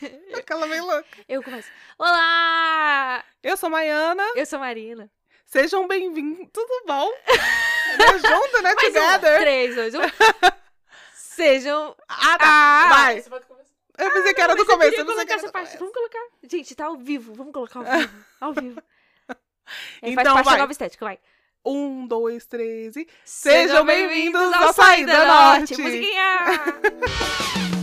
Aquela meio louca. Eu começo. Olá! Eu sou Maiana. Eu sou Marina. Sejam bem-vindos. Tudo bom? né? Junto, né? Mais um, Together. três, dois, um. Sejam. Ah, tá. Ah! Vai. Você pode começar. Eu pensei que era Mas do começo. Eu pensei que essa do parte. começo. Vamos colocar. Gente, tá ao vivo. Vamos colocar ao vivo. Ao vivo. É, faz Então parte vai. da nova estética, vai. Um, dois, três e... Sejam bem-vindos bem-vindos ao ao Saída Saída Norte. Norte. Musiquinha!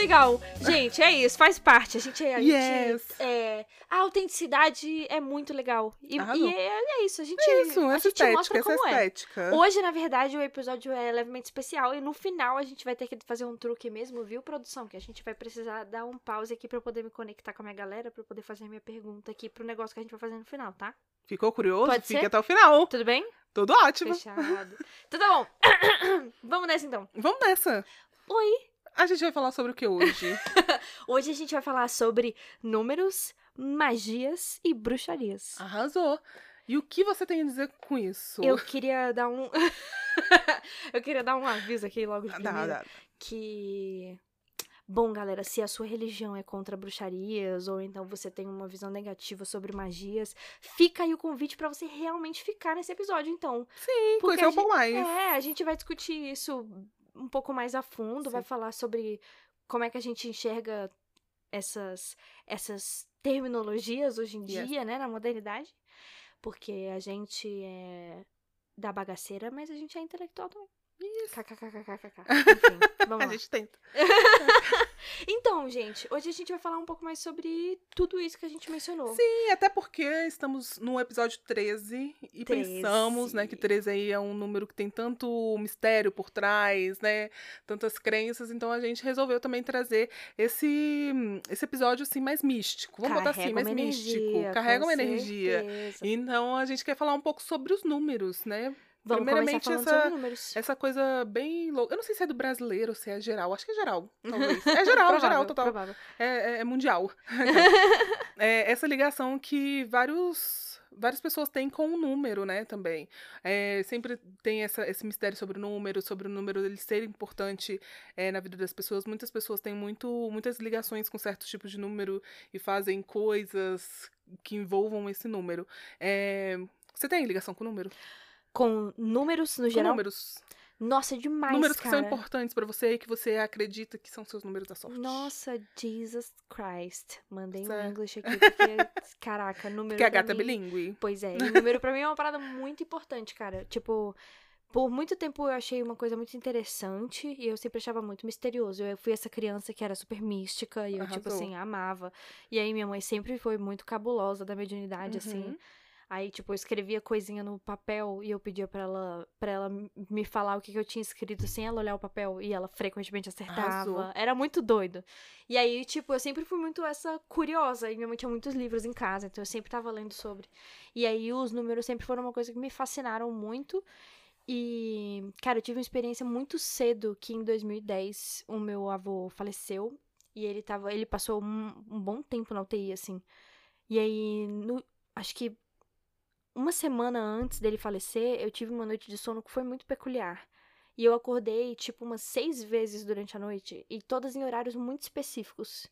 Legal. Gente, é isso, faz parte. A gente, a gente Yes. é, a autenticidade é muito legal. E, Arrasou. e é, é isso, a gente, É isso, a essa gente estética, mostra essa como é. estética. Hoje, na verdade, o episódio é levemente especial e no final a gente vai ter que fazer um truque mesmo, viu, produção? Que a gente vai precisar dar um pause aqui pra eu poder me conectar com a minha galera, pra eu poder fazer a minha pergunta aqui pro negócio que a gente vai fazer no final, tá? Ficou curioso? Pode Fique ser? até o final. Tudo bem? Tudo ótimo. Fechado. então tá bom. Vamos nessa então. Vamos nessa. Oi. A gente vai falar sobre o que hoje? Hoje a gente vai falar sobre números, magias e bruxarias. Arrasou. E o que você tem a dizer com isso? Eu queria dar um. eu queria dar um aviso aqui logo de Dá, primeira. dá. que. Bom, galera, se a sua religião é contra bruxarias ou então você tem uma visão negativa sobre magias, fica aí o convite pra você realmente ficar nesse episódio, então. Sim, Porque conhecer um pouco mais. É, a gente vai discutir isso um pouco mais a fundo, vai Sim. falar sobre como é que a gente enxerga essas essas terminologias hoje em Yes. dia, né, na modernidade. Porque a gente é da bagaceira, mas a gente é intelectual também. Isso. KKKKKK. Enfim, vamos A lá. gente tenta. Então, gente, hoje a gente vai falar um pouco mais sobre tudo isso que a gente mencionou. Sim, até porque estamos no episódio 13 e 13. pensamos, né, que 13 aí é um número que tem tanto mistério por trás, né, tantas crenças, então a gente resolveu também trazer esse esse episódio assim mais místico. Vamos botar assim, Carrega mais uma místico, energia, carrega uma energia. certeza. Então a gente quer falar um pouco sobre os números, né? Vamos primeiramente, essa-. Essa coisa bem louca. Eu não sei se é do brasileiro ou se é geral. Acho que é geral, talvez. É geral, Provável, geral, total. É, é- é mundial. É, essa ligação que vários, várias pessoas têm com o número, né, também. É, sempre tem essa, esse mistério sobre o número, sobre o número dele ser importante é, na vida das pessoas. Muitas pessoas têm muito, muitas ligações com certos tipos de número e fazem coisas que envolvam esse número. É, você tem ligação com o número? Com números no Com geral? números. Nossa, demais, números que cara. são importantes pra você e que você acredita que são seus números da sorte. Nossa, Jesus Christ. Mandei um inglês aqui, porque, caraca, número Porque a gata é mim... bilíngue. Pois é, e número pra mim é uma parada muito importante, cara. Tipo, por muito tempo eu achei uma coisa muito interessante e eu sempre achava muito misterioso. Eu fui essa criança que era super mística e eu, tipo Arrasou. assim, amava. E aí minha mãe sempre foi muito cabulosa da mediunidade, assim. Aí, tipo, eu escrevia coisinha no papel e eu pedia pra ela, pra ela me falar o que, que eu tinha escrito sem ela olhar o papel e ela frequentemente acertava. Arrasou. Era muito doido. E aí, tipo, eu sempre fui muito essa curiosa e minha mãe tinha muitos livros em casa, então eu sempre tava lendo sobre. E aí os números sempre foram uma coisa que me fascinaram muito. E, cara, eu tive uma experiência muito cedo que em 2010 o meu avô faleceu e ele tava, ele passou um, um bom tempo na UTI assim. E aí, no, acho que uma semana antes dele falecer, eu tive uma noite de sono que foi muito peculiar. E eu acordei, tipo, umas seis vezes durante a noite, e todas em horários muito específicos.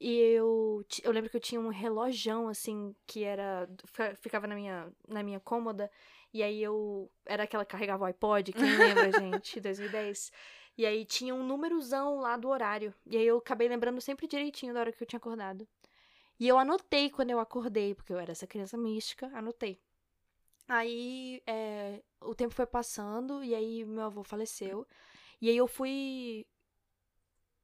E eu, eu lembro que eu tinha um relojão, assim, que era. fica- ficava na minha, na minha cômoda, e aí eu. Era aquela que carregava o iPod, quem lembra, gente, 2010. E aí tinha um númerozão lá do horário. E aí eu acabei lembrando sempre direitinho da hora que eu tinha acordado. E eu anotei quando eu acordei, porque eu era essa criança mística, anotei. Aí é, o tempo foi passando e aí meu avô faleceu. E aí eu fui.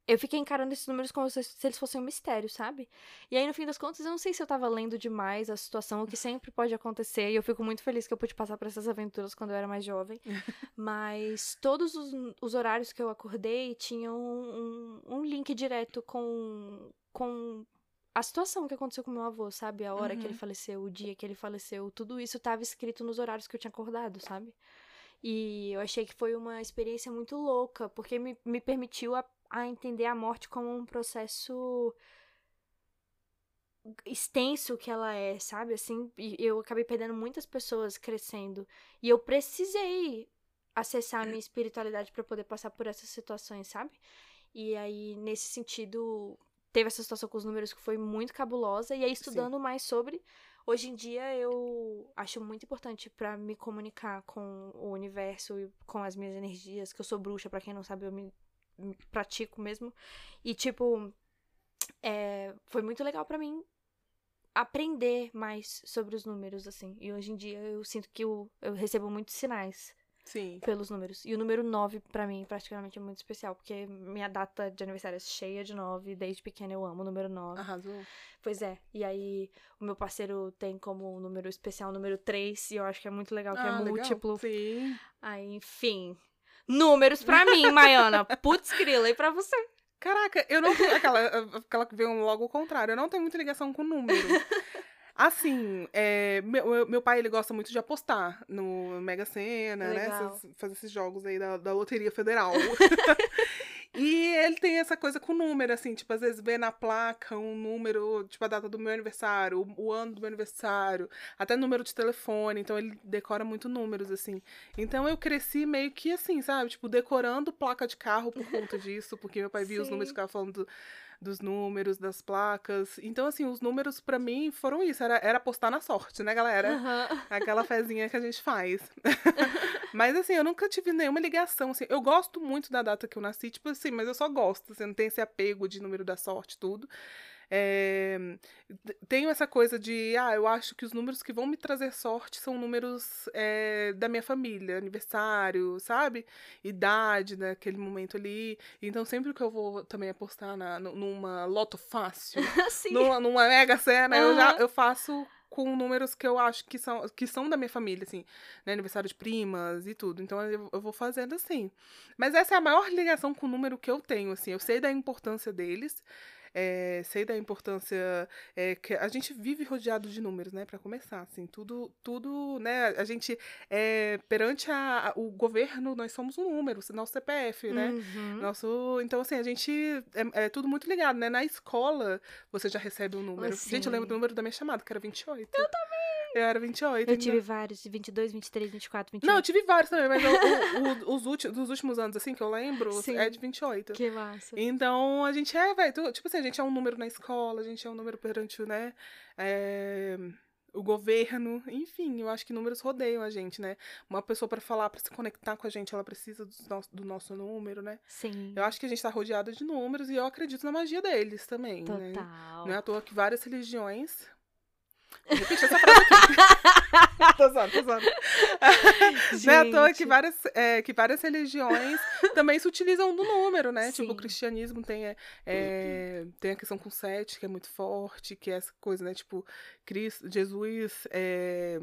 Eu fiquei encarando esses números como se, se eles fossem um mistério, sabe? E aí, no fim das contas, eu não sei se eu tava lendo demais a situação, o que sempre pode acontecer. E eu fico muito feliz que eu pude passar por essas aventuras quando eu era mais jovem. Mas todos os, os horários que eu acordei tinham um, um link direto com, com a situação que aconteceu com meu avô, sabe? A hora que ele Uhum. faleceu, o dia que ele faleceu, tudo isso estava escrito nos horários que eu tinha acordado, sabe? E eu achei que foi uma experiência muito louca, porque me, me permitiu a, a entender a morte como um processo extenso que ela é, sabe? Assim, eu acabei perdendo muitas pessoas crescendo. E eu precisei acessar a minha espiritualidade para poder passar por essas situações, sabe? E aí, nesse sentido, teve essa situação com os números que foi muito cabulosa. E aí, estudando Sim. mais sobre, hoje em dia eu acho muito importante para me comunicar com o universo e com as minhas energias, que eu sou bruxa, para quem não sabe, eu me, me pratico mesmo. E, tipo, é, foi muito legal para mim aprender mais sobre os números, assim. E hoje em dia eu sinto que eu, eu recebo muitos sinais Sim. pelos números. E o número 9, para mim, praticamente é muito especial, porque minha data de aniversário é cheia de 9. Desde pequena eu amo o número 9. Arrasou. Pois é. E aí, o meu parceiro tem como número especial o número 3, e eu acho que é muito legal, que é ah, é múltiplo. Sim. Aí, enfim. Números pra mim, Maiana. Putz, grila, e pra você? Caraca, eu não tenho. Aquela, aquela que veio logo o contrário. Eu não tenho muita ligação com número. Assim, é, meu, meu pai ele gosta muito de apostar no Mega Sena, né? Essas, fazer esses jogos aí da, da Loteria Federal. E ele tem essa coisa com número, assim, tipo, às vezes vê na placa um número, tipo, a data do meu aniversário, o, o ano do meu aniversário, até número de telefone, então ele decora muito números, assim. Então eu cresci meio que assim, sabe? Tipo, decorando placa de carro por conta disso, porque meu pai via Sim. os números e ficava falando dos números, das placas. Então, assim, os números para mim foram isso. Era, era apostar na sorte, né, galera? Uhum. Aquela fezinha que a gente faz. mas, assim, eu nunca tive nenhuma ligação. Assim, eu gosto muito da data que eu nasci, tipo assim, mas eu só gosto. Assim, não tem esse apego de número da sorte, tudo. É, tenho essa coisa de, ah, eu acho que os números que vão me trazer sorte são números é, da minha família, aniversário, sabe? Idade naquele momento ali. Então, sempre que eu vou também apostar na, numa loto fácil, numa, numa mega cena, uhum. eu já eu faço com números que eu acho que são, que são da minha família, assim, né? Aniversário de primas e tudo. Então eu, eu, vou fazendo assim. Mas essa é a maior ligação com o número que eu tenho, assim. Eu sei da importância deles. É, sei da importância é, que a gente vive rodeado de números, né? Para começar, assim, tudo, tudo, né? A gente é, perante a, a, o governo nós somos um número, nosso CPF, né? Uhum. Nosso, então assim a gente é, é, tudo muito ligado, né? Na escola você já recebe um número. Assim. Gente, eu lembro do número da minha chamada que era 28. Eu também. Eu era 28. Eu tive vários, 22, 23, 24, 28. Não, eu tive vários também, mas eu, o, o, os últimos, dos últimos anos, assim, que eu lembro, Sim. é de 28. Que massa. Então, a gente é, velho, tipo assim, a gente é um número na escola, a gente é um número perante, né, é, o governo, enfim, eu acho que números rodeiam a gente, né? Uma pessoa para falar, para se conectar com a gente, ela precisa do nosso, do nosso número, né? Sim. Eu acho que a gente tá rodeada de números e eu acredito na magia deles também, Total. né? Não é à toa que várias religiões Repete essa frase aqui. tô zoando, tô zoando. Não é à toa que várias, é, que várias religiões também se utilizam do número, né? Sim. Tipo, o cristianismo tem, é, é, tem a questão com sete, que é muito forte, que é essa coisa, né? Tipo, Cristo, Jesus é,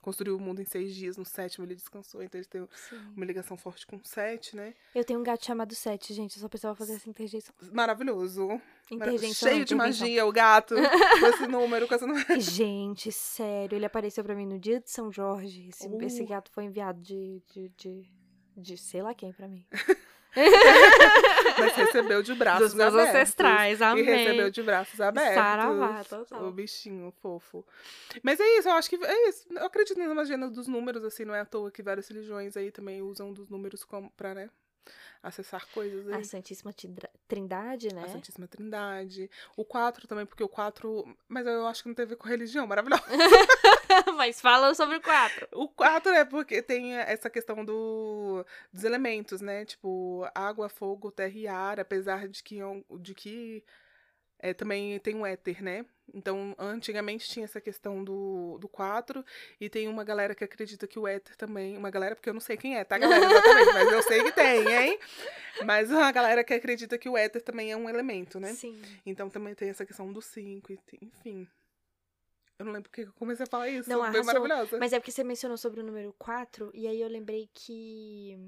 construiu o mundo em seis dias, no sétimo ele descansou, então ele tem uma ligação forte com sete, né? Eu tenho um gato chamado Sete, gente, eu só precisava fazer essa interjeição. Maravilhoso. Interjeição, Cheio de magia, o gato, com esse número, com esse número. Gente, sério, ele apareceu pra mim no dia de São Jorge. Esse, uh. esse gato foi enviado de, de, de, de sei lá quem pra mim. Mas recebeu de braços Dos meus abertos. ancestrais, amém. E recebeu de braços abertos. Saravá, total. O bichinho fofo. Mas é isso, eu acho que é isso. Eu acredito na magia dos números, assim, não é à toa que várias religiões aí também usam dos números como pra, né? Acessar coisas aí. A Santíssima Trindade, né? A Santíssima Trindade. O 4 também, porque o 4. Mas eu acho que não tem a ver com religião, maravilhoso. mas fala sobre o 4. O 4 é porque tem essa questão do, dos elementos, né? Tipo, água, fogo, terra e ar, apesar de que, de que é, também tem um éter, né? Então, antigamente tinha essa questão do, do 4, e tem uma galera que acredita que o éter também. Uma galera, porque eu não sei quem é, tá, galera? Exatamente, mas eu sei que tem, hein? Mas uma galera que acredita que o éter também é um elemento, né? Sim. Então também tem essa questão do 5, enfim. Eu não lembro porque eu comecei a falar isso. Não, Foi maravilhosa. Mas é porque você mencionou sobre o número 4, e aí eu lembrei que.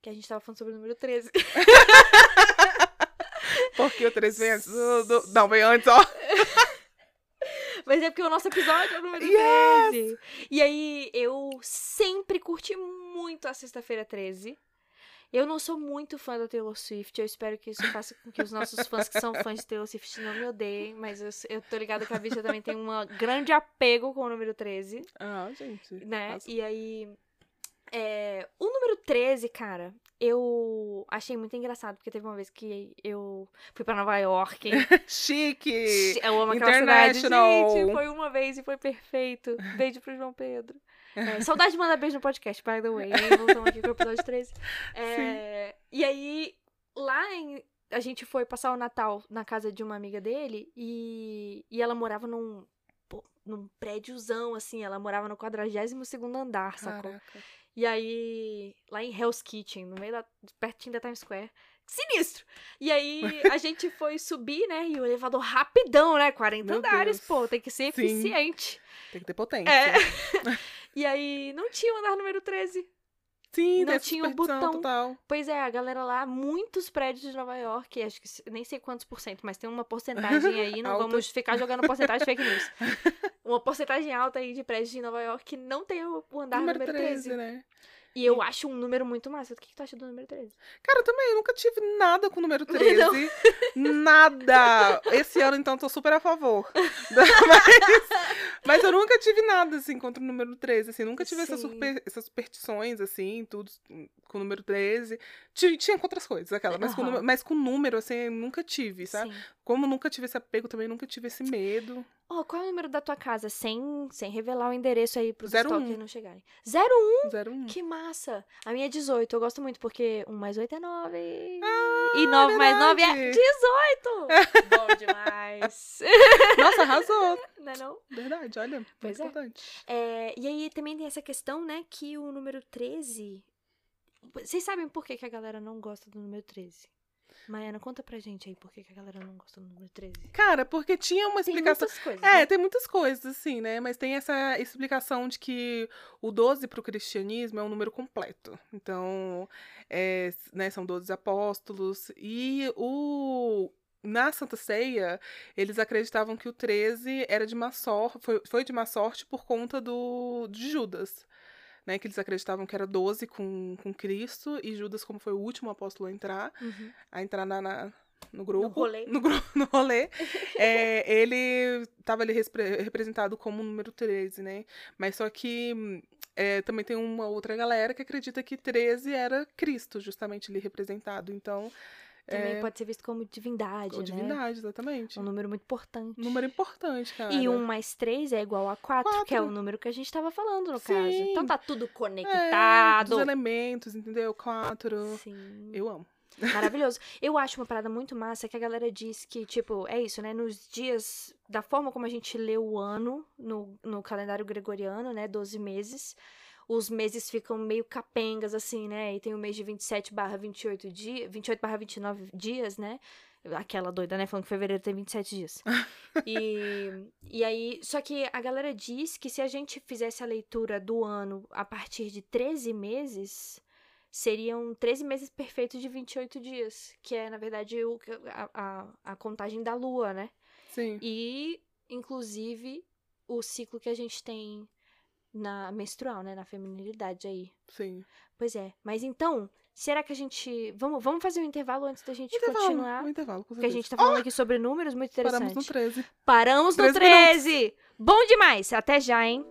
Que a gente tava falando sobre o número 13. Porque o 3 vem antes do. Não, vem antes, ó. Mas é porque o nosso episódio é o número yes! 13. E aí, eu sempre curti muito a Sexta-feira 13. Eu não sou muito fã da Taylor Swift. Eu espero que isso faça com que os nossos fãs que são fãs de Taylor Swift não me odeiem. Mas eu, eu tô ligada que a bicha também tem um grande apego com o número 13. Ah, gente. Né? Nossa. E aí. É, o número 13, cara, eu achei muito engraçado, porque teve uma vez que eu fui pra Nova York. Chique! Eu amo aquela cidade. Gente, foi uma vez e foi perfeito. Beijo pro João Pedro. É, saudade de mandar beijo no podcast, by the way. Voltamos aqui pro episódio 13. É, e aí, lá em. A gente foi passar o Natal na casa de uma amiga dele e, e ela morava num, pô, num prédiozão, assim. Ela morava no 42 andar, sacou? E aí, lá em Hell's Kitchen, no meio da. pertinho da Times Square. Sinistro! E aí, a gente foi subir, né? E o elevador rapidão, né? 40 Meu andares, Deus. pô, tem que ser Sim. eficiente. Tem que ter potência. É. E aí, não tinha o andar número 13. Sim, Não tinha o botão. total. Pois é, a galera lá, muitos prédios de Nova York, acho que nem sei quantos por cento, mas tem uma porcentagem aí, não vamos ficar jogando porcentagem fake news. Uma porcentagem alta aí de prédios de Nova York que não tem o o andar Número número 13. 13, né? E eu acho um número muito massa. O que, que tu acha do número 13? Cara, eu também eu nunca tive nada com o número 13. Nada! Esse ano, então, tô super a favor. mas, mas eu nunca tive nada, assim, contra o número 13. Assim, nunca tive essas, super- essas superstições, assim, tudo com o número 13. Tinha, tinha com outras coisas, aquela. Mas, com, Aham. número- mas com número, assim, eu nunca tive, sabe? Sim. Como nunca tive esse apego, também nunca tive esse medo. Ó, qual é o número da tua casa? Sem, sem revelar o endereço aí pros 01. stalkers não chegarem. 01? 01. Que massa! A minha é 18. Eu gosto muito porque 1 mais 8 é 9. Ah, e 9 mais 9 é verdade. 18! Bom demais! Nossa, arrasou. não é não? Verdade, olha. Pois muito é. importante. É, e aí também tem essa questão, né, que o número 13... Vocês sabem por que, que a galera não gosta do número 13? Maiana, conta pra gente aí por que, que a galera não gosta do número 13. Cara, porque tinha uma Tem explicação. muitas coisas, É, né? tem muitas coisas, assim, né? Mas tem essa explicação de que o 12 para o cristianismo é um número completo. Então, é, né, são 12 apóstolos. E o. Na Santa Ceia, eles acreditavam que o 13 era de má sorte, foi, foi de má sorte por conta do, de Judas. Né, que eles acreditavam que era 12 com, com Cristo, e Judas, como foi o último apóstolo a entrar, Uhum. a entrar na, na- no grupo. rolê. No, gru- no rolê. é, ele estava ali representado como o número 13, né? Mas só que é, também tem uma outra galera que acredita que 13 era Cristo, justamente ali representado. Então, Também é, pode ser visto como divindade, ou né? divindade, exatamente. É um número muito importante. Número importante, cara. E 1 mais 3 é igual a 4, que é o Quatro. número que a gente tava falando, no Sim. caso. Então tá tudo É, conectado. dos elementos, entendeu? Quatro. Sim. Eu amo. Maravilhoso. Eu acho uma parada muito massa que a galera diz que, tipo, é isso, né? Nos dias, da forma como a gente lê o ano no, no calendário gregoriano, né? 12 meses, os meses ficam meio capengas, assim, né? E tem o mês de 27 barra 28 dias, 28 barra 29 dias, né? Aquela doida, né? Falando que fevereiro tem 27 dias. E, e aí, só que a galera diz que se a gente fizesse a leitura do ano a partir de 13 meses, seriam 13 meses perfeitos de 28 dias, que é, na verdade, o, a, a, a contagem da lua, né? Sim. E, inclusive, o ciclo que a gente tem na menstrual, né? Na feminilidade aí. Sim. Pois é. Mas então, será que a gente. Vamos, vamos fazer um intervalo antes da gente Intervalo. continuar? Um intervalo, com Porque a gente tá falando aqui sobre números muito interessante. Paramos no 13. Paramos no 13 13! Bom demais! Até já, hein?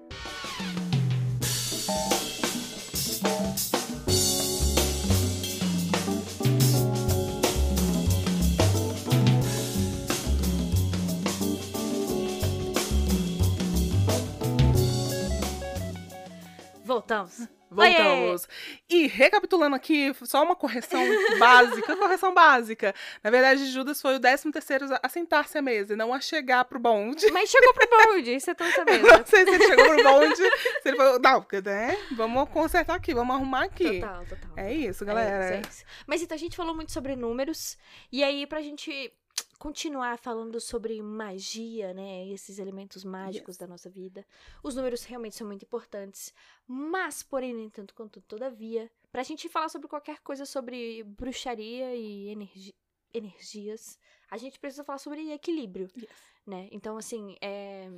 Voltamos. Voltamos. E recapitulando aqui, só uma correção básica, correção básica. Na verdade, Judas foi o 13 terceiro a sentar-se à mesa e não a chegar pro bonde. Mas chegou pro bonde, isso eu tô sabendo. Não sei se ele chegou pro bonde, se ele falou, não, porque, né, vamos consertar aqui, vamos arrumar aqui. Total, total. É isso, galera. É isso, é isso. Mas então a gente falou muito sobre números. E aí, pra gente continuar falando sobre magia, né? Esses elementos mágicos Yes. da nossa vida. Os números realmente são muito importantes. Mas, porém, nem tanto quanto todavia, pra gente falar sobre qualquer coisa sobre bruxaria e energi- energias, a gente precisa falar sobre equilíbrio, Yes. né? Então, assim, é.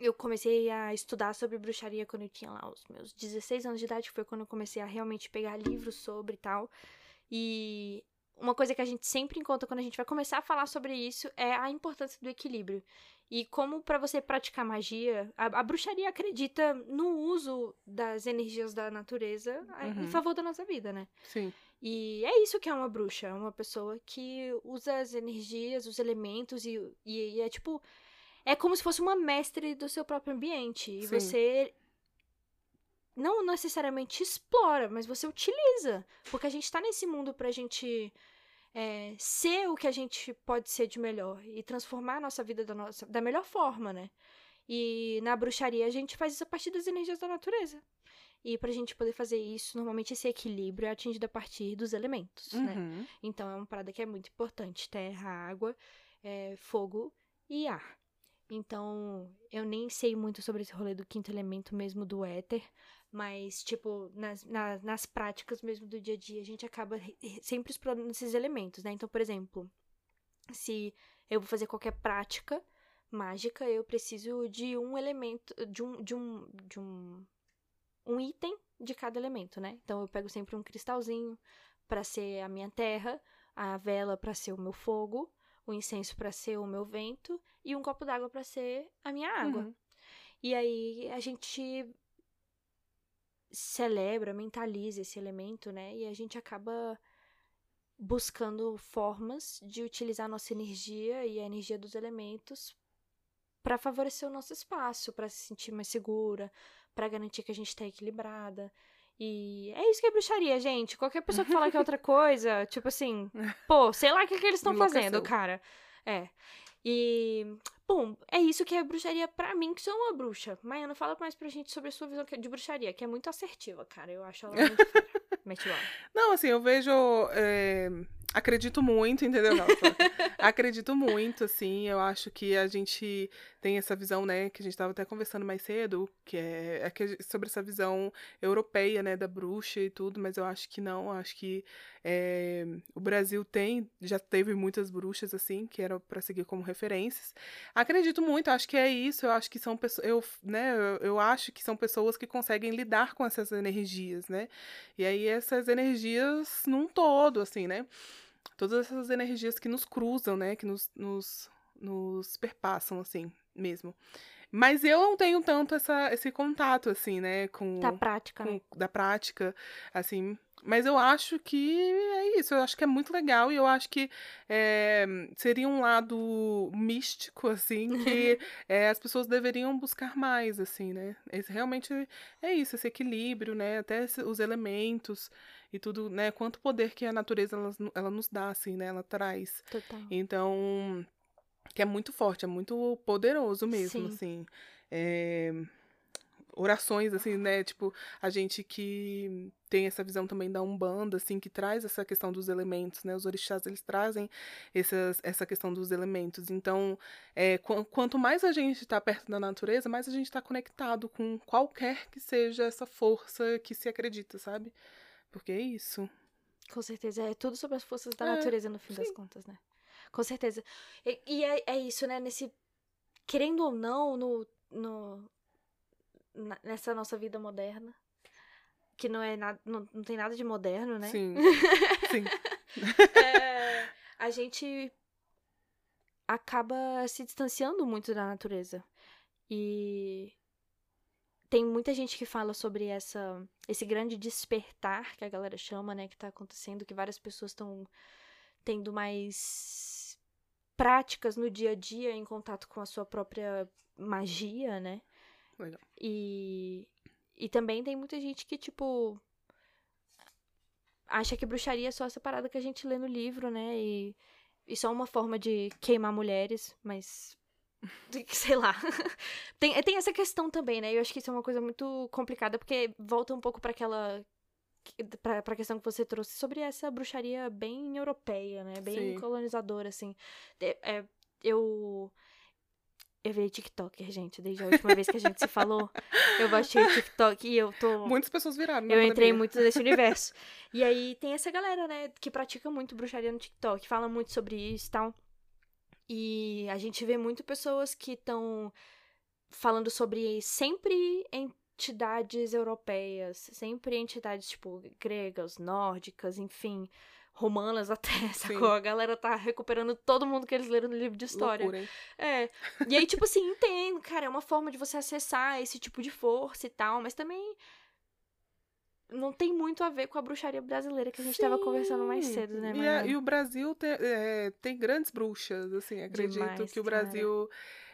eu comecei a estudar sobre bruxaria quando eu tinha lá os meus 16 anos de idade, foi quando eu comecei a realmente pegar livros sobre e tal. E uma coisa que a gente sempre encontra quando a gente vai começar a falar sobre isso é a importância do equilíbrio. E como para você praticar magia, a, a, bruxaria acredita no uso das energias da natureza uhum. em favor da nossa vida, né? Sim. E é isso que é uma bruxa, uma pessoa que usa as energias, os elementos e, e, e é tipo é como se fosse uma mestre do seu próprio ambiente. E Sim. você não necessariamente explora, mas você utiliza. Porque a gente tá nesse mundo pra gente é, ser o que a gente pode ser de melhor e transformar a nossa vida da, nossa, da melhor forma, né? E na bruxaria a gente faz isso a partir das energias da natureza. E pra gente poder fazer isso, normalmente esse equilíbrio é atingido a partir dos elementos, né? uhum. né? Então é uma parada que é muito importante: terra, água, é, fogo e ar. Então, eu nem sei muito sobre esse rolê do quinto elemento mesmo do éter, mas, tipo, nas, nas, nas práticas mesmo do dia a dia, a gente acaba sempre explorando esses elementos, né? Então, por exemplo, se eu vou fazer qualquer prática mágica, eu preciso de um elemento, de um, de um, de um, um item de cada elemento, né? Então, eu pego sempre um cristalzinho para ser a minha terra, a vela para ser o meu fogo, o incenso para ser o meu vento e um copo d'água para ser a minha água. Uhum. E aí a gente celebra, mentaliza esse elemento, né? E a gente acaba buscando formas de utilizar a nossa energia e a energia dos elementos para favorecer o nosso espaço, para se sentir mais segura, para garantir que a gente está equilibrada. E é isso que é bruxaria, gente. Qualquer pessoa que falar que é outra coisa, tipo assim, pô, sei lá o que, que eles estão fazendo, cara. É. E, isso que é bruxaria para mim, que sou uma bruxa. Maiana, fala mais pra gente sobre a sua visão de bruxaria, que é muito assertiva, cara. Eu acho ela muito Mete Não, assim, eu vejo. É Acredito muito, entendeu? acredito muito, assim. Eu acho que a gente tem essa visão, né, que a gente estava até conversando mais cedo, que é, é sobre essa visão europeia, né, da bruxa e tudo, mas eu acho que não. Acho que é, o Brasil tem, já teve muitas bruxas, assim, que eram para seguir como referências. Acredito muito, acho que é isso. Eu acho que são pessoas, eu, né, eu, eu acho que são pessoas que conseguem lidar com essas energias, né? E aí essas energias num todo, assim, né? todas essas energias que nos cruzam, né? Que nos, nos, nos perpassam, assim, mesmo. Mas eu não tenho tanto essa, esse contato, assim, né? Com, da prática, com, né? Da prática, assim. Mas eu acho que é isso. Eu acho que é muito legal e eu acho que é, seria um lado místico, assim, que é, as pessoas deveriam buscar mais, assim, né? Esse, realmente é isso, esse equilíbrio, né? Até esse, os elementos e tudo, né? Quanto poder que a natureza ela, ela nos dá, assim, né? Ela traz. Total. Então, que é muito forte, é muito poderoso mesmo, Sim. assim. É, orações, assim, né? Tipo, a gente que tem essa visão também da Umbanda, assim, que traz essa questão dos elementos, né? Os orixás, eles trazem essas, essa questão dos elementos. Então, é, qu quanto mais a gente está perto da natureza, mais a gente está conectado com qualquer que seja essa força que se acredita, sabe? Porque é isso. Com certeza. É tudo sobre as forças da é, natureza, no fim sim. das contas, né? Com certeza. E, e é, é, isso, né? Nesse. Querendo ou não, no, no, nessa nossa vida moderna. Que não é nada. Não, não tem nada de moderno, né? Sim. sim. é, a gente acaba se distanciando muito da natureza. E tem muita gente que fala sobre essa esse grande despertar que a galera chama, né, que tá acontecendo, que várias pessoas estão tendo mais práticas no dia a dia em contato com a sua própria magia, né? Legal. E e também tem muita gente que tipo acha que bruxaria é só essa parada que a gente lê no livro, né? E, e só uma forma de queimar mulheres, mas sei lá. tem, tem essa questão também, né? Eu acho que isso é uma coisa muito complicada, porque volta um pouco para aquela. Pra, pra questão que você trouxe sobre essa bruxaria bem europeia, né? Bem Sim. colonizadora, assim. É, é, eu. Eu virei TikToker, gente, desde a última vez que a gente se falou. Eu baixei o TikTok e eu tô. Muitas pessoas viraram. Eu entrei muito nesse universo. E aí tem essa galera, né, que pratica muito bruxaria no TikTok, fala muito sobre isso e tal. E a gente vê muito pessoas que estão falando sobre sempre entidades europeias, sempre entidades, tipo, gregas, nórdicas, enfim, romanas até, sacou? A galera tá recuperando todo mundo que eles leram no livro de história. Loucura, hein? É. E aí, tipo assim, entendo, cara, é uma forma de você acessar esse tipo de força e tal, mas também não tem muito a ver com a bruxaria brasileira que a gente tava conversando mais Sim. cedo, né, E, a- Mariana? e o Brasil tem, é, tem grandes bruxas, assim, acredito Demais, que o cara. Brasil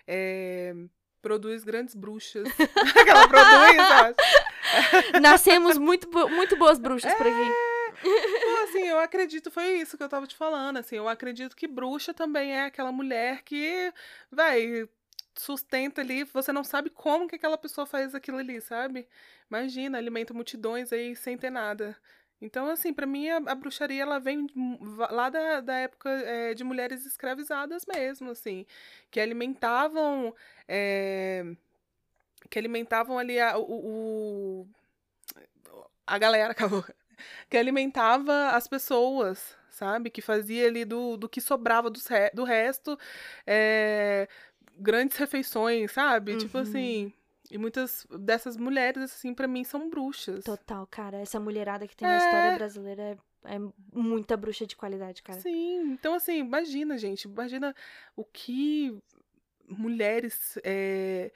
é, produz grandes bruxas. Aquela produz, eu acho. Nascemos muito, muito boas bruxas por aqui. Então, assim, eu acredito, foi isso que eu tava te falando, assim, eu acredito que bruxa também é aquela mulher que, vai, sustenta ali, você não sabe como que aquela pessoa faz aquilo ali, sabe? Imagina, alimenta multidões aí sem ter nada. Então, assim, pra mim a, a bruxaria, ela vem lá da, da época eh, de mulheres escravizadas mesmo, assim, que alimentavam, eh, que alimentavam ali a, o, o- a galera, acabou, que alimentava as pessoas, sabe? Que fazia ali do, do que sobrava re- do resto é, grandes refeições, sabe? Tipo Uhum. assim. E muitas dessas mulheres, assim, pra mim, são bruxas. Total, cara. Essa mulherada que tem na história É. brasileira é, é muita bruxa de qualidade, cara. Sim, então assim, imagina, gente, imagina o que mulheres, é,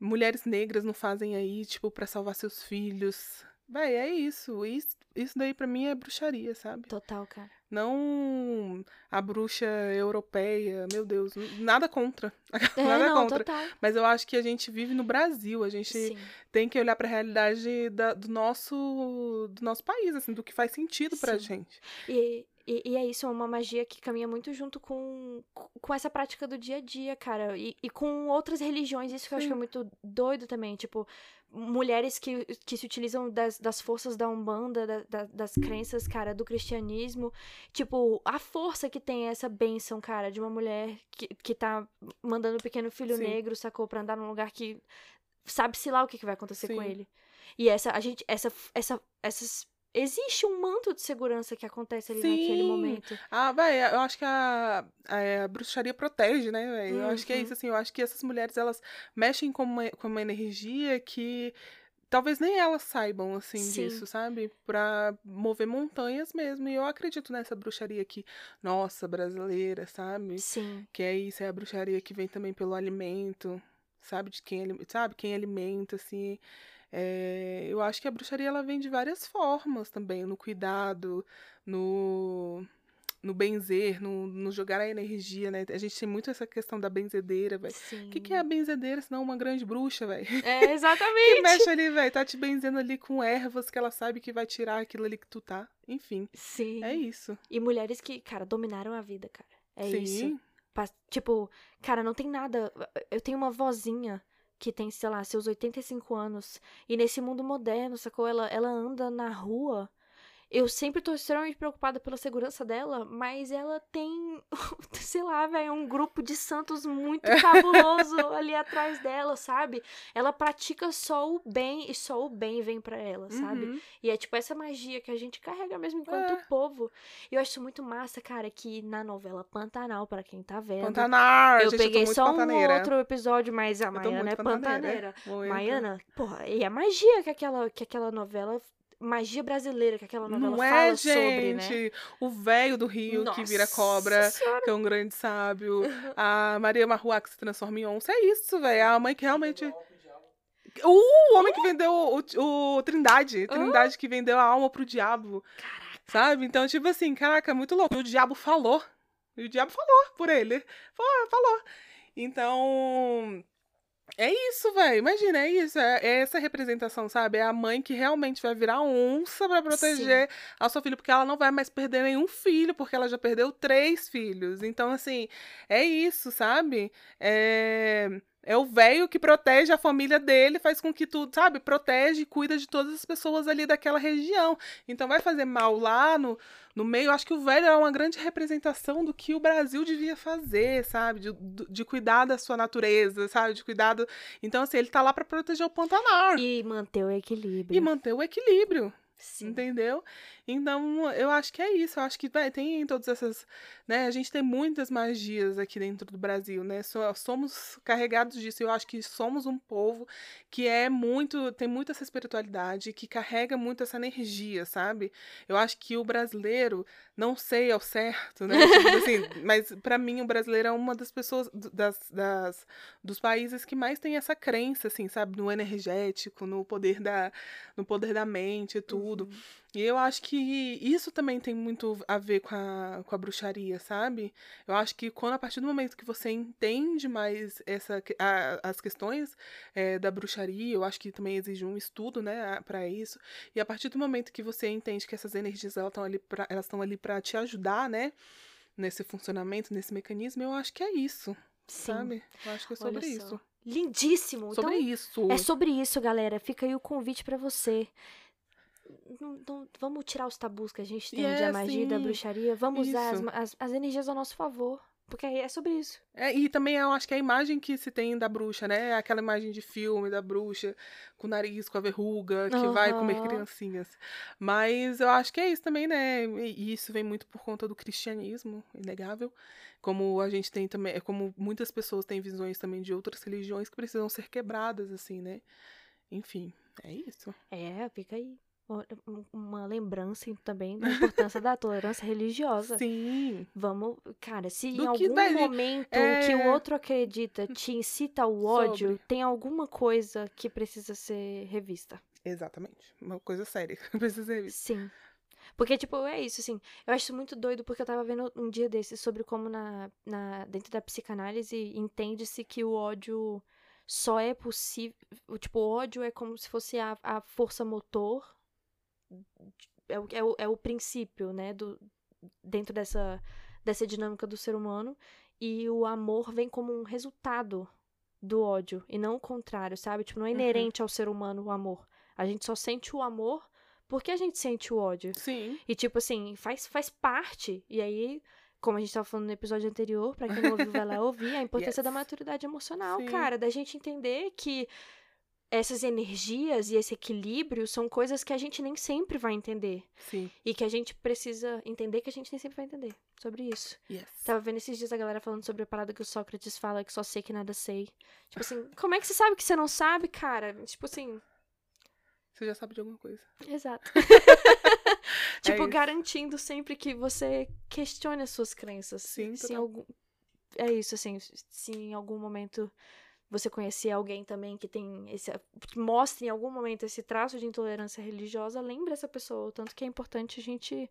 mulheres negras não fazem aí, tipo, pra salvar seus filhos. Véi, é isso. Isso, isso daí pra mim é bruxaria, sabe? Total, cara. Não a bruxa europeia, meu Deus, nada contra. É, nada não, contra. total. Mas eu acho que a gente vive no Brasil, a gente Sim. tem que olhar pra realidade da- do nosso do nosso país, assim, do que faz sentido pra Sim. gente. E, e, e é isso, é uma magia que caminha muito junto com, com essa prática do dia a dia, cara. E, e com outras religiões, isso que eu acho que é Sim. muito doido também. Tipo, mulheres que, que se utilizam das, das forças da Umbanda, da- da- das crenças, cara, do cristianismo. Tipo, a força que tem essa bênção, cara, de uma mulher que, que tá mandando o pequeno filho Sim. negro, sacou? Pra andar num lugar que sabe-se lá o que, que vai acontecer com Sim. ele. E essa, a gente, essa, essa, essas. Existe um manto de segurança que acontece ali naquele Sim. momento. Ah, vai, eu acho que a, a, a bruxaria protege, né, véi? Eu acho que é Uhum. isso, assim, eu acho que essas mulheres, elas mexem com uma, com uma energia que talvez nem elas saibam, assim, Sim. disso, sabe? Pra mover montanhas mesmo. E eu acredito nessa bruxaria aqui, nossa, brasileira, sabe? Sim. Que é isso, é a bruxaria que vem também pelo alimento, sabe? De quem, sabe? Quem alimenta, assim. É, eu acho que a bruxaria ela vem de várias formas também, no cuidado, no, no benzer, no, no jogar a energia, né? A gente tem muito essa questão da benzedeira, velho. O que, que é a benzedeira, senão uma grande bruxa, velho? É, Que exatamente. mexe ali, velho, tá te benzendo ali com ervas que ela sabe que vai tirar aquilo ali que tu tá. Enfim, Sim. é isso. E mulheres que, cara, dominaram a vida, cara. É Sim. isso. Tipo, cara, não tem nada. Eu tenho uma vozinha que tem, sei lá, seus 85 anos. E nesse mundo moderno, sacou? Ela, ela anda na rua. Eu sempre tô extremamente preocupada pela segurança dela, mas ela tem, sei lá, velho, um grupo de santos muito cabuloso ali atrás dela, sabe? Ela pratica só o bem e só o bem vem pra ela, sabe? Uhum. E é tipo essa magia que a gente carrega mesmo enquanto É. povo. E eu acho isso muito massa, cara, que na novela Pantanal, pra quem tá vendo. Pantanar, eu gente, peguei eu só pantaneira. um outro episódio, mas a Maiana é pantaneira. Muito. Maiana, porra, e a magia que aquela, que aquela novela. Magia brasileira que aquela novela Não fala é, sobre, né? gente? O velho do Rio que vira Nossa cobra, Senhora. que é um grande sábio. A Maria Marruá que se transforma em onça. É isso, velho. A mãe que realmente. Uh, o homem que vendeu o, o Trindade. Trindade que vendeu a alma pro diabo. Sabe? Então, tipo assim, caraca, muito louco. E o diabo falou. E o diabo falou por ele. Falou, falou. Então. É isso, velho. Imagina, é isso. É, é essa representação, sabe? É a mãe que realmente vai virar onça pra proteger a sua filha, porque ela não vai mais perder nenhum filho, porque ela já perdeu três filhos. Então, assim, é isso, sabe? É. É o velho que protege a família dele, faz com que tudo, sabe? Protege e cuida de todas as pessoas ali daquela região. Então vai fazer mal lá no, no meio. Acho que o velho é uma grande representação do que o Brasil devia fazer, sabe? De, de cuidar da sua natureza, sabe? De cuidar do... Então, assim, ele tá lá pra proteger o Pantanal. E manter o equilíbrio. E manter o equilíbrio. Sim. Entendeu? Então, eu acho que é isso. Eu acho que vai, tem todas essas. Né, a gente tem muitas magias aqui dentro do Brasil, né? Somos carregados disso. Eu acho que somos um povo que é muito. tem muita essa espiritualidade, que carrega muito essa energia, sabe? Eu acho que o brasileiro, não sei ao certo, né? tipo assim, mas para mim o brasileiro é uma das pessoas, das, das, dos países que mais tem essa crença, assim, sabe? No energético, no poder da, no poder da mente e tudo. Uhum. E eu acho que isso também tem muito a ver com a, com a bruxaria, sabe? Eu acho que quando a partir do momento que você entende mais essa, a, as questões é, da bruxaria, eu acho que também exige um estudo, né, para isso. E a partir do momento que você entende que essas energias elas estão ali para elas estão ali para te ajudar, né, nesse funcionamento, nesse mecanismo, eu acho que é isso. Sim. Sabe? Eu acho que é sobre isso. Lindíssimo. Sobre então, isso. É sobre isso, galera. Fica aí o convite para você não, não, vamos tirar os tabus que a gente tem yeah, da magia, sim. da bruxaria. Vamos isso. usar as, as, as, energias ao nosso favor. Porque é sobre isso. É, e também eu acho que a imagem que se tem da bruxa, né? Aquela imagem de filme da bruxa com o nariz, com a verruga, que uhum. vai comer criancinhas. Mas eu acho que é isso também, né? E isso vem muito por conta do cristianismo, inegável. Como a gente tem também, é como muitas pessoas têm visões também de outras religiões que precisam ser quebradas, assim, né? Enfim, é isso. É, fica aí uma lembrança também da importância da tolerância religiosa. Sim. Vamos, cara, se Do em algum momento é... que o outro acredita te incita ao ódio, Sobre. tem alguma coisa que precisa ser revista. Exatamente. Uma coisa séria precisa ser revista. Sim. Porque, tipo, é isso, assim. Eu acho muito doido porque eu tava vendo um dia desses sobre como na, na dentro da psicanálise entende-se que o ódio só é possível. Tipo, o ódio é como se fosse a, a força motor é o, é o, é o princípio, né, do, dentro dessa, dessa dinâmica do ser humano, e o amor vem como um resultado do ódio, e não o contrário, sabe? Tipo, não é uhum. inerente uhum. ao ser humano o amor. A gente só sente o amor porque a gente sente o ódio. Sim. E, tipo assim, faz, faz parte. E aí, como a gente tava falando no episódio anterior, para quem não ouviu, vai lá ouvir, a importância yes. da maturidade emocional, Sim. cara. Da gente entender que essas energias e esse equilíbrio são coisas que a gente nem sempre vai entender. Sim. E que a gente precisa entender que a gente nem sempre vai entender sobre isso. Yes. Tava vendo esses dias a galera falando sobre a parada que o Sócrates fala que só sei que nada sei. Tipo assim, como é que você sabe que você não sabe, cara? Tipo assim. Você já sabe de alguma coisa. Exato. tipo, é garantindo sempre que você questione as suas crenças. Sim, se algum... É isso, assim, se em algum momento você conhecer alguém também que tem esse. que mostre em algum momento esse traço de intolerância religiosa, lembre essa pessoa. O tanto que é importante a gente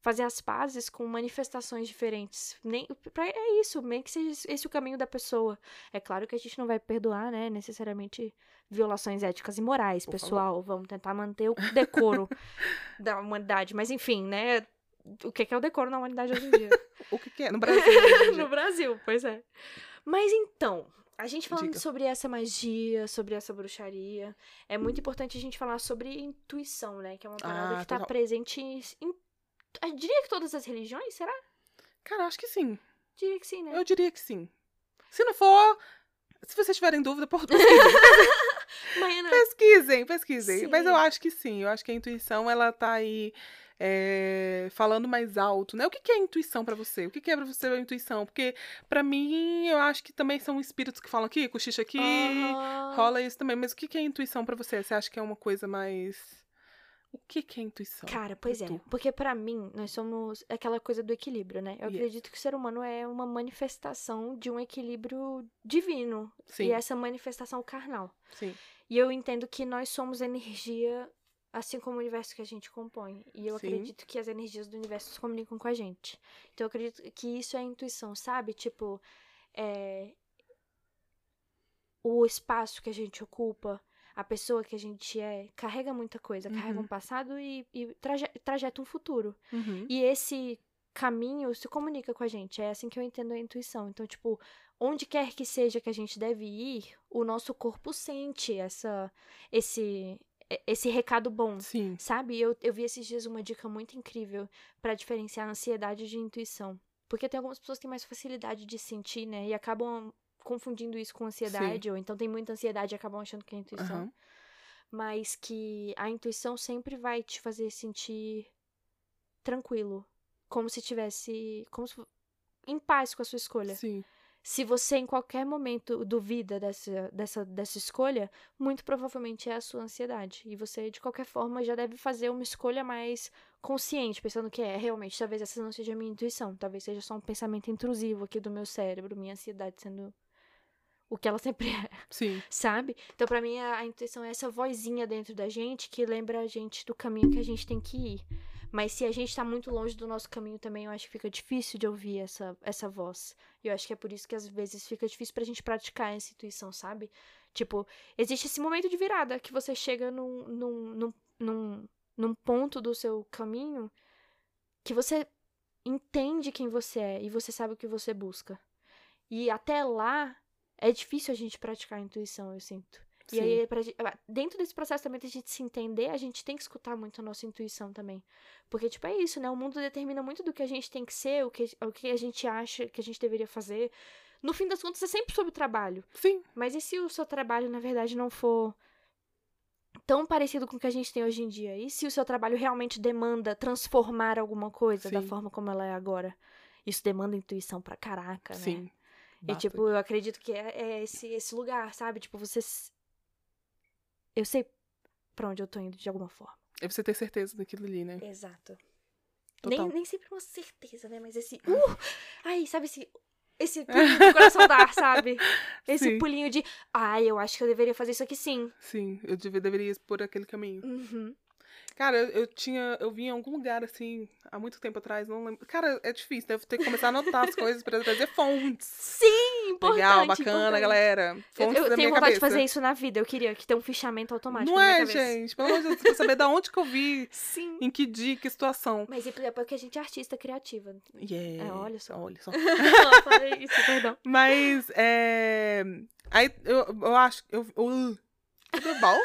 fazer as pazes com manifestações diferentes. Nem, pra, é isso, meio que seja esse o caminho da pessoa. É claro que a gente não vai perdoar, né, necessariamente violações éticas e morais, Por pessoal. Favor. Vamos tentar manter o decoro da humanidade. Mas enfim, né? O que é o decoro na humanidade hoje em dia? o que é? No Brasil. no Brasil, pois é. Mas então, a gente falando Diga. sobre essa magia, sobre essa bruxaria, é muito importante a gente falar sobre intuição, né? Que é uma parada ah, que tá total. presente em, em. Eu diria que todas as religiões, será? Cara, acho que sim. Diria que sim, né? Eu diria que sim. Se não for, se vocês tiverem dúvida, pesquisem. pesquisem, pesquisem. Sim. Mas eu acho que sim. Eu acho que a intuição, ela tá aí é, falando mais alto, né? O que, que é intuição para você? O que, que é para você a intuição? Porque para mim, eu acho que também são espíritos que falam aqui, cochicha aqui, uhum. rola isso também. Mas o que, que é intuição para você? Você acha que é uma coisa mais o que, que é intuição? Cara, pois é. Porque para mim, nós somos aquela coisa do equilíbrio, né? Eu yes. acredito que o ser humano é uma manifestação de um equilíbrio divino. Sim. E essa manifestação carnal. Sim. E eu entendo que nós somos energia assim como o universo que a gente compõe. E eu Sim. acredito que as energias do universo se comunicam com a gente. Então eu acredito que isso é intuição, sabe? Tipo, é... o espaço que a gente ocupa, a pessoa que a gente é, carrega muita coisa. Uhum. Carrega um passado e, e traje trajeta um futuro. Uhum. E esse caminho se comunica com a gente. É assim que eu entendo a intuição. Então, tipo, onde quer que seja que a gente deve ir, o nosso corpo sente essa, esse, esse recado bom. Sim. Sabe? Eu, eu vi esses dias uma dica muito incrível para diferenciar ansiedade de intuição. Porque tem algumas pessoas que têm mais facilidade de sentir, né? E acabam confundindo isso com ansiedade, Sim. ou então tem muita ansiedade e acabam achando que é intuição. Uhum. Mas que a intuição sempre vai te fazer sentir tranquilo. Como se tivesse. Como se, em paz com a sua escolha. Sim. Se você em qualquer momento duvida dessa, dessa, dessa escolha, muito provavelmente é a sua ansiedade. E você, de qualquer forma, já deve fazer uma escolha mais consciente, pensando que é realmente, talvez essa não seja a minha intuição, talvez seja só um pensamento intrusivo aqui do meu cérebro, minha ansiedade sendo o que ela sempre é, Sim. sabe? Então, pra mim, a, a intuição é essa vozinha dentro da gente que lembra a gente do caminho que a gente tem que ir. Mas se a gente tá muito longe do nosso caminho também, eu acho que fica difícil de ouvir essa, essa voz. E eu acho que é por isso que às vezes fica difícil pra gente praticar essa intuição, sabe? Tipo, existe esse momento de virada que você chega num, num, num, num, num ponto do seu caminho que você entende quem você é e você sabe o que você busca. E até lá é difícil a gente praticar a intuição, eu sinto. E Sim. aí, pra, ah, dentro desse processo também da gente se entender, a gente tem que escutar muito a nossa intuição também. Porque, tipo, é isso, né? O mundo determina muito do que a gente tem que ser, o que, o que a gente acha que a gente deveria fazer. No fim das contas, é sempre sobre o trabalho. Sim. Mas e se o seu trabalho, na verdade, não for tão parecido com o que a gente tem hoje em dia? E se o seu trabalho realmente demanda transformar alguma coisa da Sim. forma como ela é agora? Isso demanda intuição pra caraca, né? Sim. E, tipo, eu acredito que é, é esse, esse lugar, sabe? Tipo, você. Eu sei pra onde eu tô indo de alguma forma. É você ter certeza daquilo ali, né? Exato. Nem, Total. nem sempre uma certeza, né? Mas esse. Uh! Ai, sabe esse. Esse pulinho do coração dar, sabe? Esse Sim. pulinho de. Ai, eu acho que eu deveria fazer isso aqui sim. Sim, eu deve- deveria ir por aquele caminho. Uhum. Cara, eu, eu tinha. Eu vi em algum lugar assim, há muito tempo atrás, não lembro. Cara, é difícil, devo ter que começar a anotar as coisas pra trazer fontes. Sim, importante. Legal, bacana, importante. galera. Eu, Fontes eu da tenho vontade de fazer isso na vida. Eu queria que tenha um fichamento automático Não é, gente? Pelo amor de Deus, pra saber da onde que eu vi, Sim. em que dia, que situação. Mas e é porque a gente é artista criativa. Yeah. É, olha só. Olha só. eu falei isso, perdão. Mas, é. Aí, eu, eu acho. Eu, eu- tudo bom?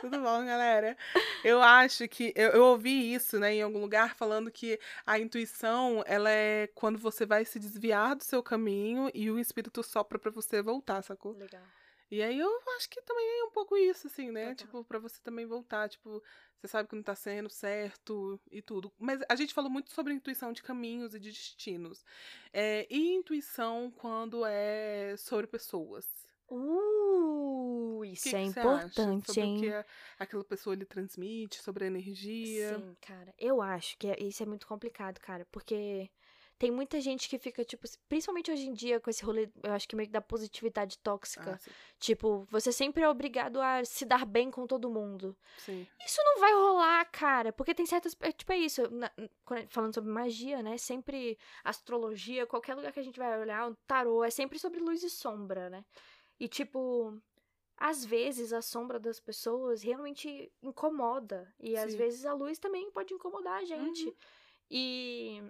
tudo bom, galera? Eu acho que. Eu, eu ouvi isso, né, em algum lugar, falando que a intuição, ela é quando você vai se desviar do seu caminho e o espírito sopra pra você voltar, sacou? Legal. E aí eu acho que também é um pouco isso, assim, né? Total. Tipo, pra você também voltar. Tipo, você sabe que não tá sendo certo e tudo. Mas a gente falou muito sobre intuição de caminhos e de destinos. É, e intuição quando é sobre pessoas. Uh, Isso que é que importante, sobre hein? o que a- aquela pessoa lhe transmite, sobre a energia. Sim, cara. Eu acho que é- isso é muito complicado, cara, porque tem muita gente que fica, tipo, principalmente hoje em dia, com esse rolê, eu acho que meio que da positividade tóxica. Ah. Tipo, você sempre é obrigado a se dar bem com todo mundo. sim. Isso não vai rolar, cara, porque tem certas. é, Tipo, é isso. na- falando sobre magia, né? Sempre astrologia, qualquer lugar que a gente vai olhar, o tarô, é sempre sobre luz e sombra, né? E, tipo. Às vezes a sombra das pessoas realmente incomoda. E às Sim. vezes a luz também pode incomodar a gente. Uhum. E.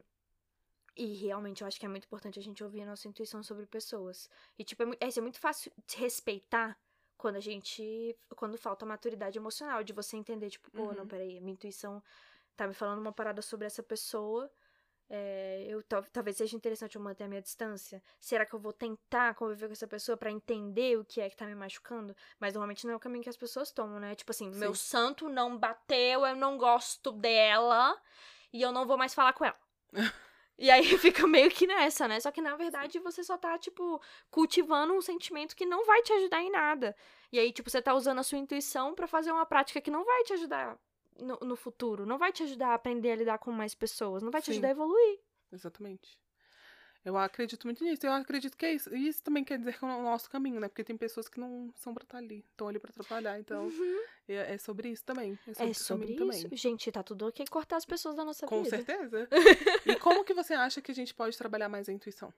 E realmente eu acho que é muito importante a gente ouvir a nossa intuição sobre pessoas. E, tipo, é, é, é muito fácil de respeitar quando a gente. Quando falta maturidade emocional, de você entender, tipo, pô, não, Uhum. peraí, minha intuição tá me falando uma parada sobre essa pessoa. É, eu tal- talvez seja interessante eu manter a minha distância. Será que eu vou tentar conviver com essa pessoa pra entender o que é que tá me machucando? Mas normalmente não é o caminho que as pessoas tomam, né? Tipo assim, meu Sim. santo não bateu, eu não gosto dela e eu não vou mais falar com ela. E aí fica meio que nessa, né? Só que na verdade você só tá, tipo, cultivando um sentimento que não vai te ajudar em nada. E aí, tipo, você tá usando a sua intuição pra fazer uma prática que não vai te ajudar no, no futuro. Não vai te ajudar a aprender a lidar com mais pessoas. Não vai te Sim. ajudar a evoluir. Exatamente. Eu acredito muito nisso. Eu acredito que é isso. E isso também quer dizer que é o nosso caminho, né? Porque tem pessoas que não são pra estar ali. Estão ali pra atrapalhar. Então, é, é sobre isso também. É sobre, Uhum. É sobre isso. também. Gente, tá tudo ok cortar as pessoas da nossa Com vida. certeza. e como que você acha que a gente pode trabalhar mais a intuição?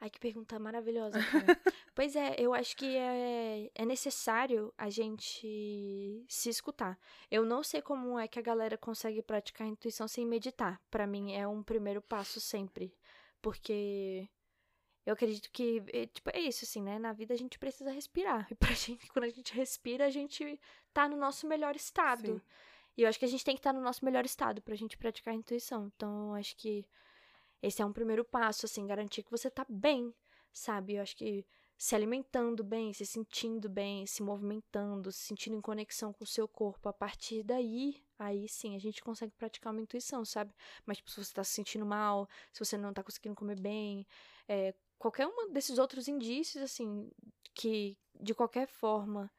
Ai, que pergunta maravilhosa, pois é, eu acho que é, é necessário a gente se escutar. Eu não sei como é que a galera consegue praticar a intuição sem meditar. Pra mim é um primeiro passo sempre. Porque eu acredito que, é, tipo, é isso, assim, né? Na vida a gente precisa respirar. E pra gente, quando a gente respira, a gente tá no nosso melhor estado. Sim. E eu acho que a gente tem que estar no nosso melhor estado pra gente praticar a intuição. Então, eu acho que esse é um primeiro passo, assim, garantir que você tá bem. sabe? Eu acho que se alimentando bem, se sentindo bem, se movimentando, se sentindo em conexão com o seu corpo, a partir daí, aí sim, a gente consegue praticar uma intuição, sabe? Mas, tipo, se você tá se sentindo mal, se você não tá conseguindo comer bem, é, qualquer um desses outros indícios, assim, que de qualquer forma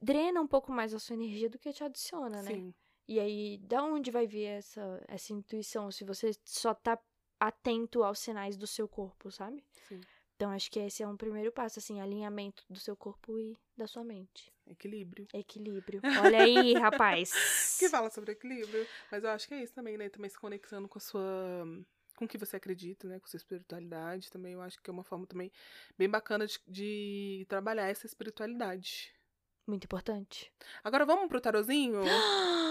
drena um pouco mais a sua energia do que te adiciona, né? Sim. E aí, da onde vai vir essa, essa intuição? Se você só tá atento aos sinais do seu corpo, sabe? Sim. Então, acho que esse é um primeiro passo, assim, alinhamento do seu corpo e da sua mente. Equilíbrio. Equilíbrio. Olha aí, rapaz. Que fala sobre equilíbrio. Mas eu acho que é isso também, né? Também se conectando com a sua. Com o que você acredita, né? Com a sua espiritualidade também. Eu acho que é uma forma também bem bacana de, de trabalhar essa espiritualidade. Muito importante. Agora vamos pro tarozinho?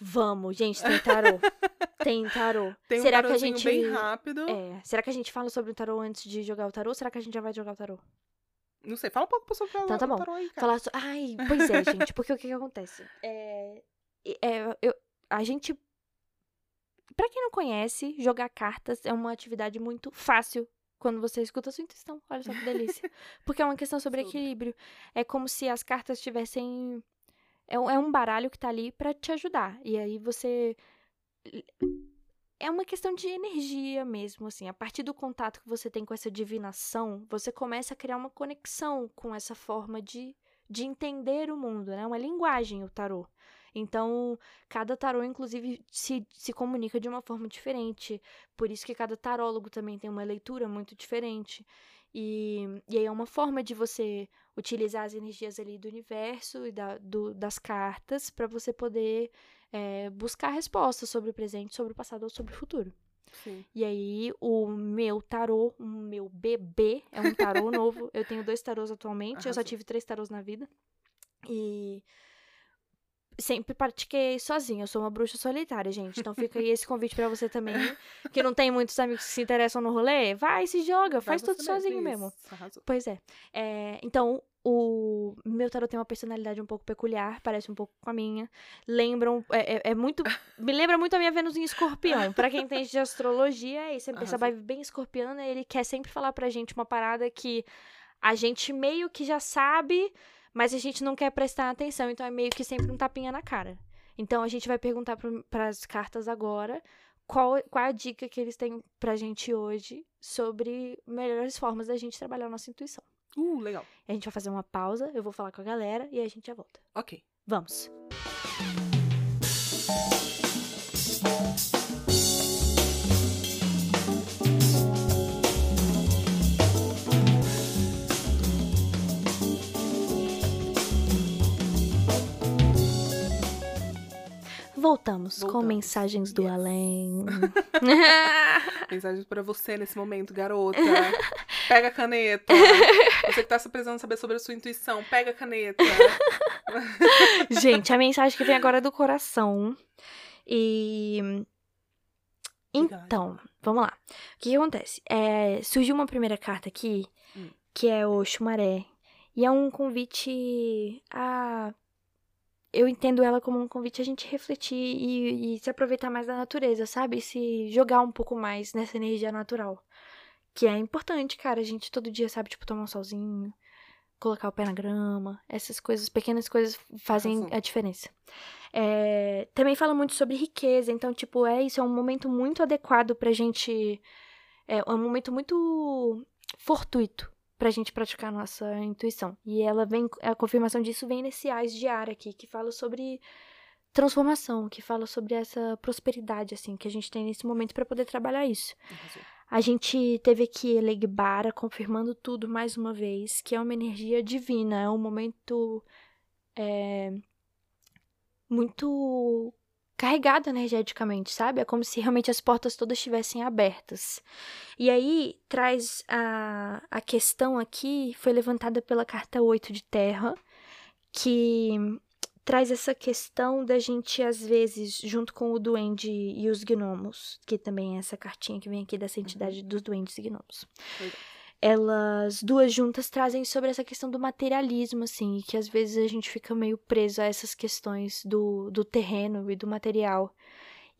Vamos, gente, tem tarô. tem tarô. Tem um será que a gente bem rápido. É, será que a gente fala sobre o tarô antes de jogar o tarô? Ou será que a gente já vai jogar o tarô? Não sei, fala um pouco sobre o Então tá bom. tarô aí, cara. Falar so... Ai, pois é, gente, porque o que que acontece? É, é, eu, a gente Pra quem não conhece, jogar cartas é uma atividade muito fácil quando você escuta a sua intuição. Olha só que delícia. Porque é uma questão sobre Sobre. equilíbrio. É como se as cartas tivessem. É um, é um baralho que tá ali pra te ajudar. E aí você. É uma questão de energia mesmo, assim. A partir do contato que você tem com essa divinação, você começa a criar uma conexão com essa forma de, de entender o mundo, né? Uma linguagem, o tarô. Então, cada tarô, inclusive, se, se comunica de uma forma diferente. Por isso que cada tarólogo também tem uma leitura muito diferente. E, e aí é uma forma de você utilizar as energias ali do universo e da, do, das cartas para você poder é, buscar respostas sobre o presente, sobre o passado ou sobre o futuro. Sim. E aí, o meu tarô, o meu bebê, é um tarô novo. Eu tenho dois tarôs atualmente, eu só Arrasou. tive três tarôs na vida. E sempre pratiquei sozinha. Eu sou uma bruxa solitária, gente. Então fica aí esse convite pra você também, que não tem muitos amigos que se interessam no rolê. Vai, se joga, faz tudo sozinho mesmo. Arrasou. Pois é. É, então, o meu tarot tem uma personalidade um pouco peculiar, parece um pouco com a minha. Lembram, é, é- é muito, me lembra muito a minha Vênus em escorpião. Pra quem entende de astrologia, é isso, essa Arrasou. vibe bem escorpiana, ele quer sempre falar pra gente uma parada que a gente meio que já sabe, mas a gente não quer prestar atenção, então é meio que sempre um tapinha na cara. Então a gente vai perguntar para as cartas agora qual, qual a dica que eles têm pra gente hoje sobre melhores formas da gente trabalhar a nossa intuição. Uh, legal. A gente vai fazer uma pausa, eu vou falar com a galera e a gente já volta. Ok. Vamos! Voltamos, com mensagens do Yes. além. Mensagens pra você nesse momento, garota. Pega a caneta. Você que tá precisando saber sobre a sua intuição, pega a caneta. Gente, a mensagem que vem agora é do coração. E. Então, vamos lá. O que, que acontece? É, surgiu uma primeira carta aqui, Hum. que é o Xumaré. E é um convite a. Eu entendo ela como um convite a gente refletir e, e se aproveitar mais da natureza, sabe? Se jogar um pouco mais nessa energia natural. Que é importante, cara. A gente todo dia, sabe, tipo, tomar um solzinho, colocar o pé na grama. Essas coisas, pequenas coisas fazem a diferença. É, também fala muito sobre riqueza, então, tipo, é isso, é um momento muito adequado pra gente. É um momento muito fortuito pra gente praticar a nossa intuição. E ela vem, a confirmação disso vem nesse Ais de Ar aqui, que fala sobre transformação, que fala sobre essa prosperidade, assim, que a gente tem nesse momento pra poder trabalhar isso. Arrasou. A gente teve aqui Elegbara confirmando tudo mais uma vez, que é uma energia divina, é um momento é, muito carregado energeticamente, sabe? É como se realmente as portas todas estivessem abertas. E aí traz a, a questão aqui, foi levantada pela carta 8 de terra, que traz essa questão da gente, às vezes, junto com o duende e os gnomos, que também é essa cartinha que vem aqui dessa entidade dos duendes e gnomos. Legal. Elas duas juntas trazem sobre essa questão do materialismo, assim, e que às vezes a gente fica meio preso a essas questões do, do terreno e do material.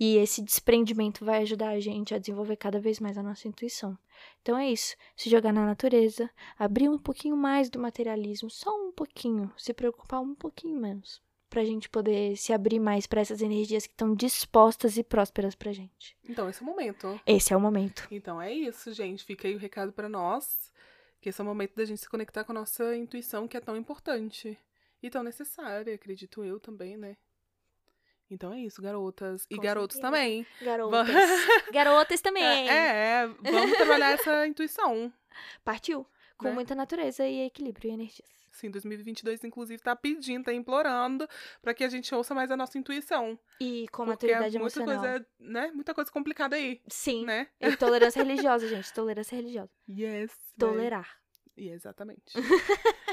E esse desprendimento vai ajudar a gente a desenvolver cada vez mais a nossa intuição. Então é isso. Se jogar na natureza, abrir um pouquinho mais do materialismo, só um pouquinho, se preocupar um pouquinho menos, pra gente poder se abrir mais para essas energias que estão dispostas e prósperas pra gente. Então, esse é o momento. Esse é o momento. Então é isso, gente. Fica aí o recado pra nós. Que esse é o momento da gente se conectar com a nossa intuição, que é tão importante. E tão necessária, acredito eu também, né? Então é isso, garotas. E Com garotos certeza. também. Garotas. Garotas também. É, é, vamos trabalhar essa intuição. Partiu. Com Né? muita natureza e equilíbrio e energias. Sim, 2022, inclusive, tá pedindo, tá implorando pra que a gente ouça mais a nossa intuição. E com porque é maturidade muita emocional. coisa, né? Muita coisa complicada aí, Sim. né? E tolerância religiosa, gente. Tolerância religiosa. Yes. véi. Tolerar. E exatamente.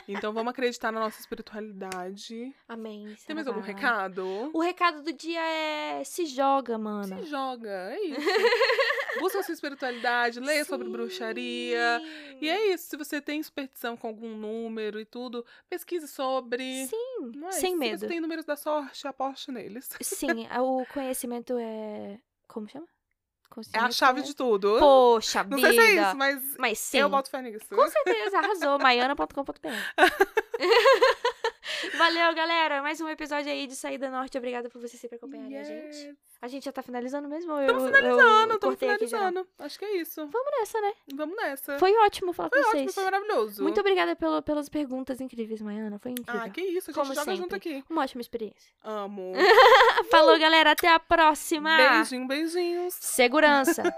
então vamos acreditar na nossa espiritualidade. Amém. Tem mais algum recado? O recado do dia é se joga, mana. Se joga, é isso. Busca sua espiritualidade, leia sobre bruxaria. E é isso, se você tem superstição com algum número e tudo, pesquise sobre. Sim, Não é? sem se medo. você tem números da sorte, aposte neles. Sim, o conhecimento é. Como chama? É a chave de tudo. Poxa, Não vida. sei se é isso, mas Mas sim. eu boto fé nisso. Com certeza, arrasou. Maiana.com.br. Valeu, galera. Mais um episódio aí de Saída Norte. Obrigada por vocês sempre acompanharem yes. a gente. A gente já tá finalizando mesmo? Estamos finalizando, estamos finalizando. Acho que é isso. Vamos nessa, né? Vamos nessa. Foi ótimo falar foi com ótimo, vocês. Foi maravilhoso. Muito obrigada pelo, pelas perguntas incríveis, Maiana. Foi incrível. Ah, que isso. A gente Como joga sempre. junto aqui. Uma ótima experiência. Amo. Falou, galera. Até a próxima. Beijinho, beijinhos. Segurança.